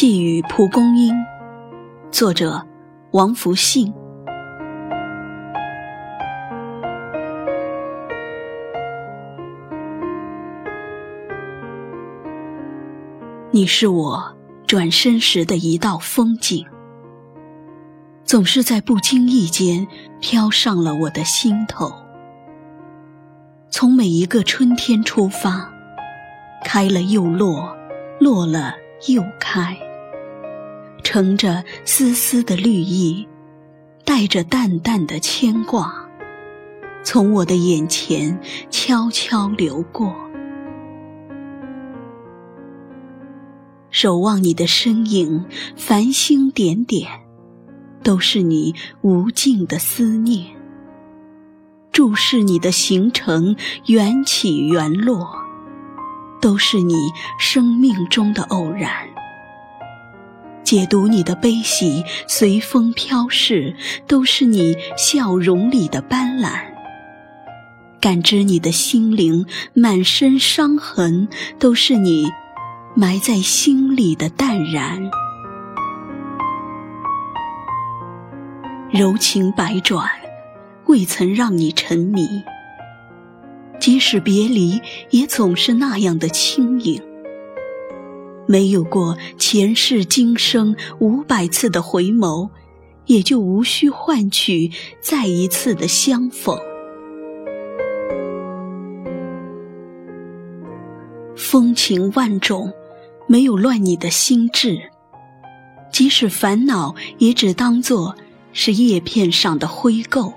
寄予蒲公英，作者王福信。你是我转身时的一道风景，总是在不经意间飘上了我的心头。从每一个春天出发，开了又落，落了又开，乘着丝丝的绿意，带着淡淡的牵挂，从我的眼前悄悄流过。守望你的身影，繁星点点，都是你无尽的思念；注视你的行程，缘起缘落，都是你生命中的偶然；解读你的悲喜，随风飘逝，都是你笑容里的斑斓；感知你的心灵，满身伤痕，都是你。埋在心里的淡然，柔情百转，未曾让你沉迷。即使别离，也总是那样的轻盈。没有过前世今生五百次的回眸，也就无需换取再一次的相逢。风情万种。没有乱你的心智，即使烦恼，也只当作是叶片上的灰垢，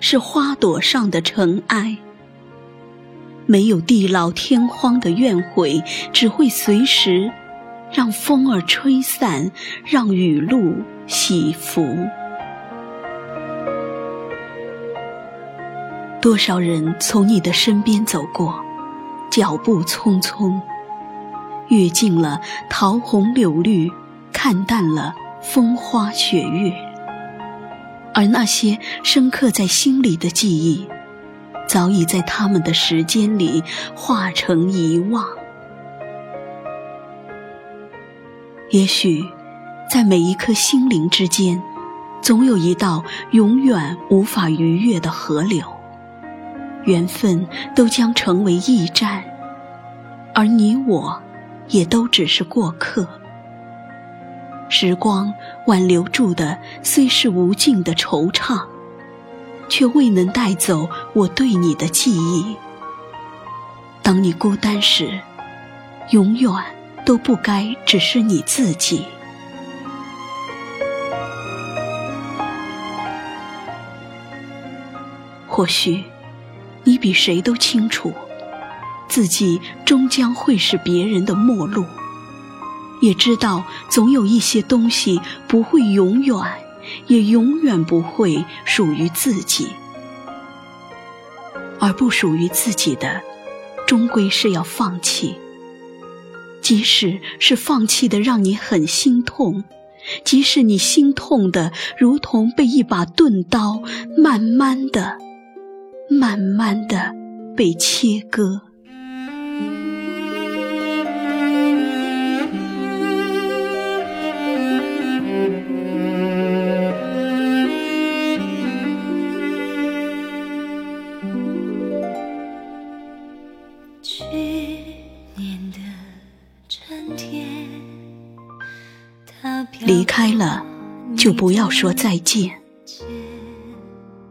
是花朵上的尘埃。没有地老天荒的怨悔，只会随时让风儿吹散，让雨露洗拂。多少人从你的身边走过，脚步匆匆。阅尽了桃红柳绿，看淡了风花雪月，而那些深刻在心里的记忆，早已在他们的时间里化成遗忘。也许，在每一颗心灵之间，总有一道永远无法逾越的河流，缘分都将成为驿站，而你我。也都只是过客。时光挽留住的虽是无尽的惆怅，却未能带走我对你的记忆。当你孤单时，永远都不该只是你自己。或许，你比谁都清楚。自己终将会是别人的陌路，也知道总有一些东西不会永远，也永远不会属于自己，而不属于自己的，终归是要放弃。即使是放弃的让你很心痛，即使你心痛的如同被一把钝刀慢慢的、慢慢的被切割。离开了，就不要说再见。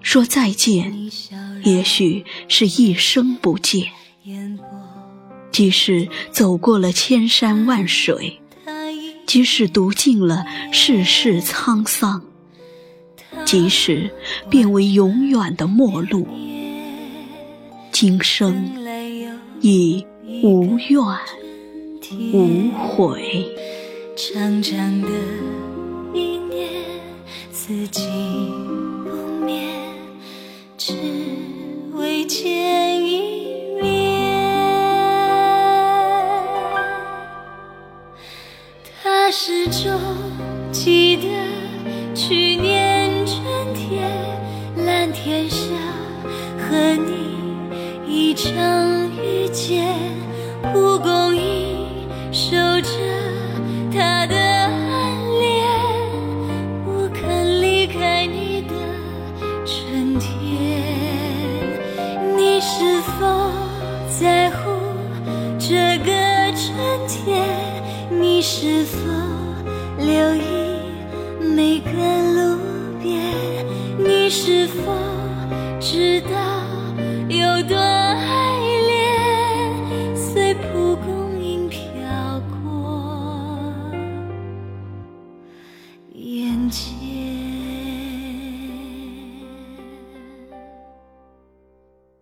说再见，也许是一生不见。即使走过了千山万水，即使读尽了世事沧桑，即使变为永远的陌路，今生已无怨无悔。长长的一年，四季不灭，只为见一面。他始终记得去年春天，蓝天下和你一场